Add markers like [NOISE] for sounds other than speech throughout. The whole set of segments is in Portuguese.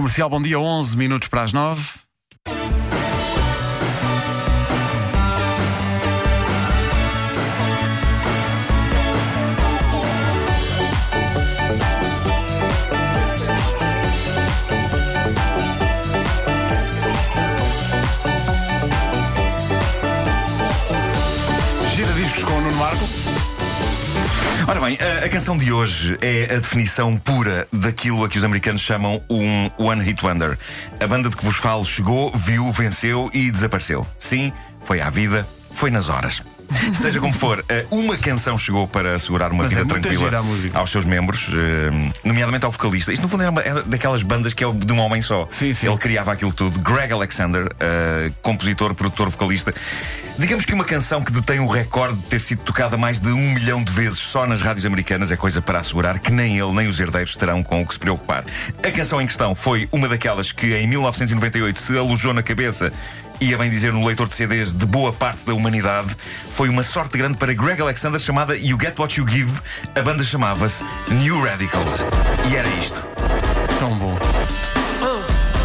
Comercial, bom dia, 11 minutos para as 9. Ora bem, a, a canção de hoje é a definição pura daquilo a que os americanos chamam um One Hit Wonder. A banda de que vos falo chegou, viu, venceu e desapareceu. Sim, foi à vida, foi nas horas. [LAUGHS] Seja como for, eh, uma canção chegou para assegurar uma Mas vida é tranquila aos seus membros, eh, nomeadamente ao vocalista. Isto, no fundo, era, uma- era daquelas bandas que é de um homem só. Sim, sim. Ele criava aquilo tudo. Greg Alexander, eh, compositor, produtor, vocalista. Digamos que uma canção que detém o recorde de ter sido tocada mais de um milhão de vezes só nas rádios americanas é coisa para assegurar que nem ele nem os herdeiros terão com o que se preocupar. A canção em questão foi uma daquelas que em 1998 se alojou na cabeça e a bem dizer no leitor de CDs de boa parte da humanidade. Foi uma sorte grande para Greg Alexander chamada You Get What You Give. A banda chamava-se New Radicals. E era isto. Tão bom.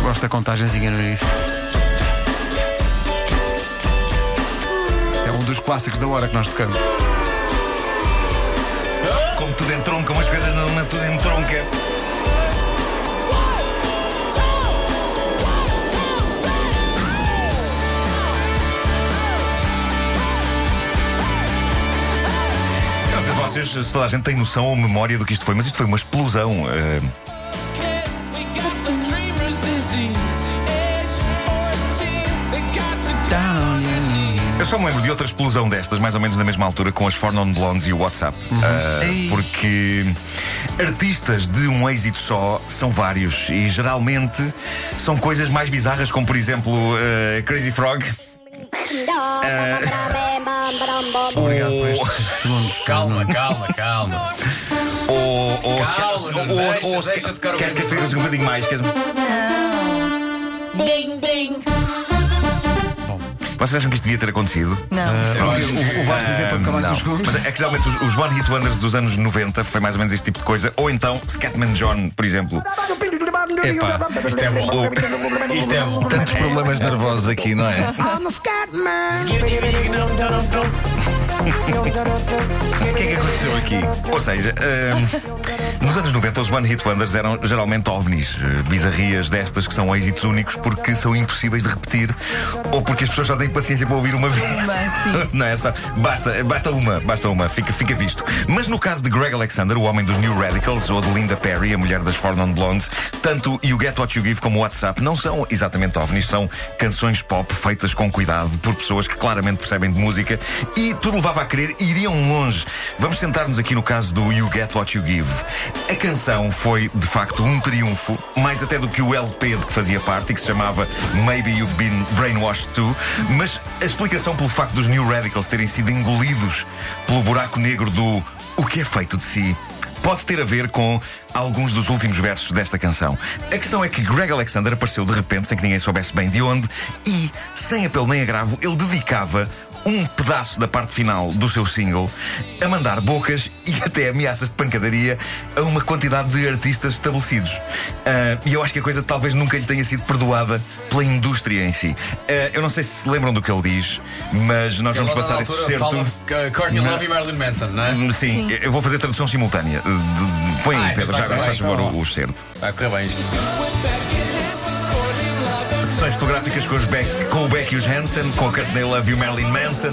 Gosto da contagenzinha no início. Dos clássicos da hora que nós tocamos. Como tudo entronca, umas coisas não, não tudo entronca. Não sei se vocês, se toda a gente tem noção ou memória do que isto foi, mas isto foi uma explosão. eh, Eu só me lembro de outra explosão destas, mais ou menos na mesma altura, com as Four Non Blondes e o WhatsApp. Ah, Ei. porque artistas de um êxito só são vários e geralmente são coisas mais bizarras, como por exemplo ah, Crazy Frog. Obrigado por estes segundos. Calma, calma, calma. Ou, ou, Calma, quer- Nuno, ou- deixa- ou se deixa quer- tocar o queres que coisa. esteja um bocadinho mais? Vocês acham que isto devia ter acontecido? Não. Acho- O, o Vasco dizer para ficar mais uns segundos. Mas é que geralmente os, os One Hit Wonders dos anos 90 foi mais ou menos este tipo de coisa. Ou então Scatman John, por exemplo. Epá, isto é bom. Isto é bom. Tantos problemas nervosos aqui, não é? O que é que aconteceu aqui? Ou seja, hum, nos anos 90 os One Hit Wonders eram geralmente ovnis, eh, bizarrias destas que são êxitos únicos porque são impossíveis de repetir ou porque as pessoas só têm paciência para ouvir uma vez. Sim. [LAUGHS] Não é só. Basta, basta uma, basta uma, fica, fica visto. Mas no caso de Greg Alexander, o homem dos New Radicals, ou de Linda Perry, a mulher das Four Non Blondes, tanto You Get What You Give como o WhatsApp não são exatamente ovnis, são canções pop feitas com cuidado por pessoas que claramente percebem de música e tudo levava a crer iriam longe. Vamos centrar-nos aqui no caso do You Get What You Give. A canção foi, de facto, um triunfo, mais até do que o LP de que fazia parte e que se chamava Maybe You've Been Brainwashed Too, mas a explicação pelo facto dos New Radicals terem sido engolidos pelo buraco negro do o que é feito de si pode ter a ver com alguns dos últimos versos desta canção. A questão é que Greg Alexander apareceu de repente, sem que ninguém soubesse bem de onde, e, sem apelo nem agravo, ele dedicava um pedaço da parte final do seu single a mandar bocas e até ameaças de pancadaria a uma quantidade de artistas estabelecidos. Ah, e eu acho que a coisa talvez nunca lhe tenha sido perdoada pela indústria em si. Ah, eu não sei se se lembram do que ele diz, mas nós vamos passar esse certo. de Courtney. Love e Marilyn Manson, não é? Hum, Sim, eu vou fazer tradução simultânea. Põe Ah, aí, então Pedro, já agora se faz favor o, o certo. Vai correr bem. Sessões fotográficas com, os Beck, com o Beck e os Hansen, com a Courtney Love e o Marilyn Manson.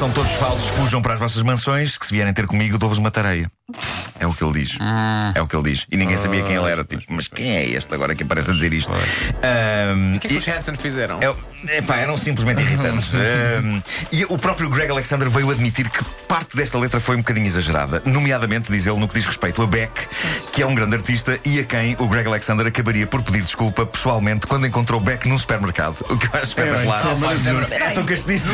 São todos falsos, fujam para as vossas mansões, que se vierem ter comigo, dou-vos uma tareia. É o que ele diz. É o que ele diz. E ninguém sabia quem ele era. Tipo, mas quem é este agora que aparece a dizer isto? Ahm, O que é que e- os Hanson fizeram? é, epá, eram simplesmente irritantes. [LAUGHS] Um, e o próprio Greg Alexander veio admitir que parte desta letra foi um bocadinho exagerada, nomeadamente, diz ele, no que diz respeito a Beck, que é um grande artista e a quem o Greg Alexander acabaria por pedir desculpa pessoalmente quando encontrou Beck num supermercado. O que eu acho espetacular. é Pá, isso é verdade. É tão castiço.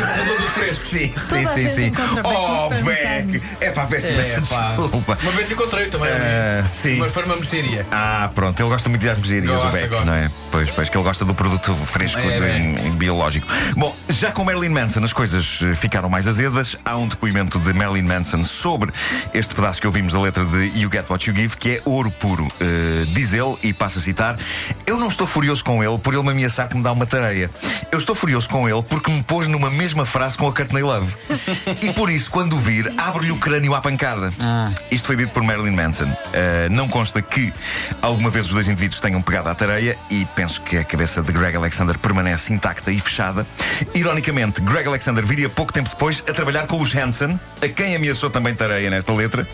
Sim, sim, sim, sim. Oh. Beck! É pá, peço É, imensa desculpa. Desculpa. Uma vez encontrei também. Ah, sim. Mas foi numa mercearia. Ah, pronto, ele gosta muito de meserias, o Beck, gosta. não é? Pois, pois, que ele gosta do produto fresco É, de- é. em- em biológico. Bom, já com Marilyn Manson as coisas eh, ficaram mais azedas. Há um depoimento de Marilyn Manson sobre este pedaço que ouvimos da letra de You Get What You Give, que é ouro puro. Eh, diz ele, e passo a citar: Eu não estou furioso com ele por ele me ameaçar que me dá uma tareia. Eu estou furioso com ele porque me pôs numa mesma frase com a Courtney Love. E por isso, quando o vir, abre-lhe o crânio à pancada. Isto foi dito por Marilyn Manson. Uh, não consta que alguma vez os dois indivíduos tenham pegado à tareia e penso que a cabeça de Greg Alexander permanece intacta e fechada. Ironicamente, Greg Alexander viria pouco tempo depois a trabalhar com os Hanson, a quem ameaçou também tareia nesta letra,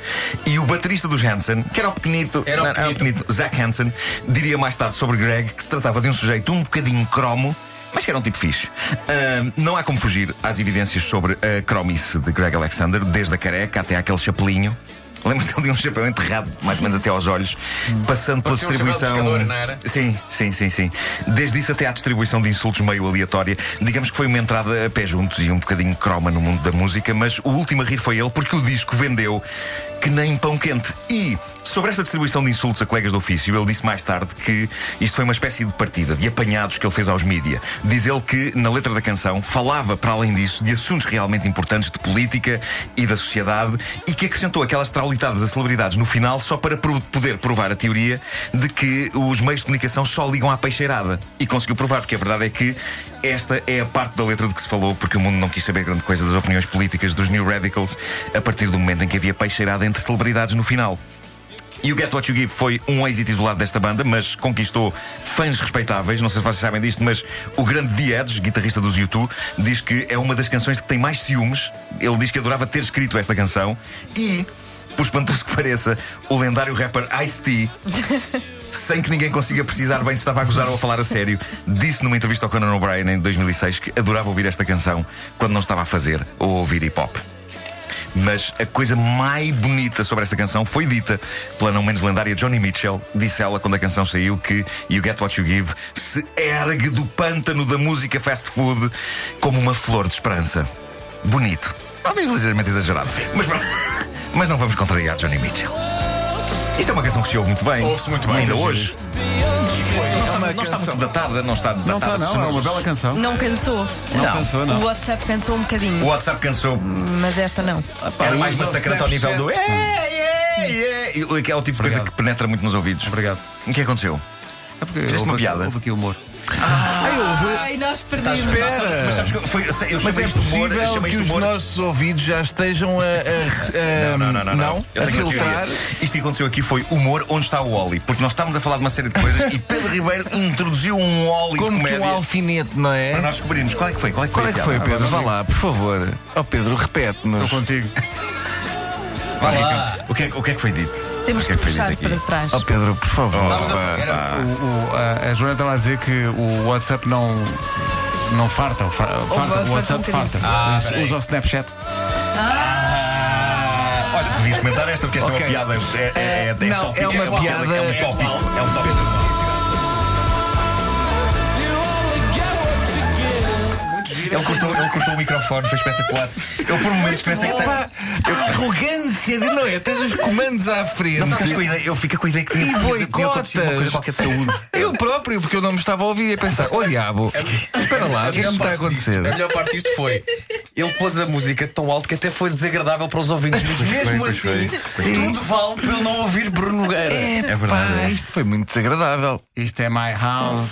e o baterista dos Hanson, que era o pequenito, Era o pequenito. pequenito Zach Hanson, diria mais tarde sobre Greg que se tratava de um sujeito um bocadinho cromo. Mas que era um tipo fixe. Ah, não há como fugir às evidências sobre a cromice de Greg Alexander, desde a careca até aquele chapelinho. Lembro-me dele de um chapéu enterrado, mais ou menos até aos olhos, passando pela Parecia um chapéu de distribuição. pescador, não era? Sim, sim, sim, sim. Desde isso até à distribuição de insultos meio aleatória. Digamos que foi uma entrada a pé juntos e um bocadinho croma no mundo da música, mas o último a rir foi ele porque o disco vendeu que nem pão quente. E sobre esta distribuição de insultos a colegas do ofício, ele disse mais tarde que isto foi uma espécie de partida, de apanhados que ele fez aos mídia. Diz ele que na letra da canção falava, para além disso, de assuntos realmente importantes de política e da sociedade e que acrescentou aquelas traulitadas a celebridades no final só para poder provar a teoria de que os meios de comunicação só ligam à peixeirada. E conseguiu provar, porque a verdade é que esta é a parte da letra de que se falou, porque o mundo não quis saber grande coisa das opiniões políticas dos New Radicals a partir do momento em que havia peixeirada entre celebridades no final. E o Get What You Give foi um êxito isolado desta banda, mas conquistou fãs respeitáveis. Não sei se vocês sabem disto, mas o grande Edge, guitarrista dos U2, diz que é uma das canções que tem mais ciúmes. Ele diz que adorava ter escrito esta canção. E, por espantoso que pareça, o lendário rapper Ice-T. [LAUGHS] Sem que ninguém consiga precisar bem se estava a gozar ou a falar a sério, disse numa entrevista ao Conan O'Brien em 2006 que adorava ouvir esta canção quando não estava a fazer ou a ouvir hip hop. Mas a coisa mais bonita sobre esta canção foi dita pela não menos lendária Johnny Mitchell. Disse ela quando a canção saiu que You Get What You Give se ergue do pântano da música fast food como uma flor de esperança. Bonito. Talvez ligeiramente exagerado. Mas. Mas não vamos contrariar Johnny Mitchell. Isto é uma canção que se ouve muito bem. Ouve-se muito bem. Ainda Muito Não está, não está muito datada, não está Não datada. está, não, é uma bela canção. Não cansou. Não, Não. cansou, O não. WhatsApp cansou um bocadinho, O WhatsApp cansou. mas esta não. Era mais o massacrante ao nível do. É, é, é. Que é o tipo de coisa que penetra muito nos ouvidos. Obrigado. O que aconteceu? É porque Fizeste houve uma piada? Houve aqui humor. Ai, nós perdemos. Espera! Mas sabes que foi, eu Mas chamei é isto de humor. eu possível chamei que isto de os humor. nossos ouvidos já estejam a, a- a- Não, não, não, não. Eu a tenho uma filtrar. teoria. Isto que aconteceu aqui foi humor onde está o Oli. Porque nós estávamos a falar de uma série de coisas e Pedro Ribeiro introduziu um Oli de Como que comédia um alfinete, não é? para nós descobrirmos. Qual é que foi? Qual é que Qual foi? é que foi? Pedro? Vá lá, por favor. Ó Pedro, Estou repete-nos. contigo. Ricardo. O que, é, o que é que foi dito? Temos O que é foi puxar dito para aqui? trás. Ó Pedro, por favor. A pá. era- O- o- a, a Joana estava a dizer que o WhatsApp não. Não farta, o, fa- farta, farta o WhatsApp bocadinho. farta. Ah, Usa- peraí. Usa o Snapchat. Ah, olha, devias comentar esta porque esta Ok. é uma piada. É, é, é, Eh, não, é uma uma piada- É um tópico. É um tópico. Ele cortou, ele cortou o microfone, foi espetacular. Eu por momentos pensei que tem- Pá, a arrogância de não é? Tens os comandos à frente. Não ficas com a ideia, eu fico com a ideia que tinha, E tinha, tinha acontecido uma coisa qualquer de saúde. Eu próprio, porque eu não me estava a ouvir e a pensar, oh diabo, espera lá, o que é que me está a acontecer? A melhor parte disto foi. Ele pôs a música tão alto que até foi desagradável para os ouvintes. Mas mesmo assim, tudo vale para ele não ouvir Bruno Nogueira. É, verdade, pá, é. isto foi muito desagradável. Isto é my house.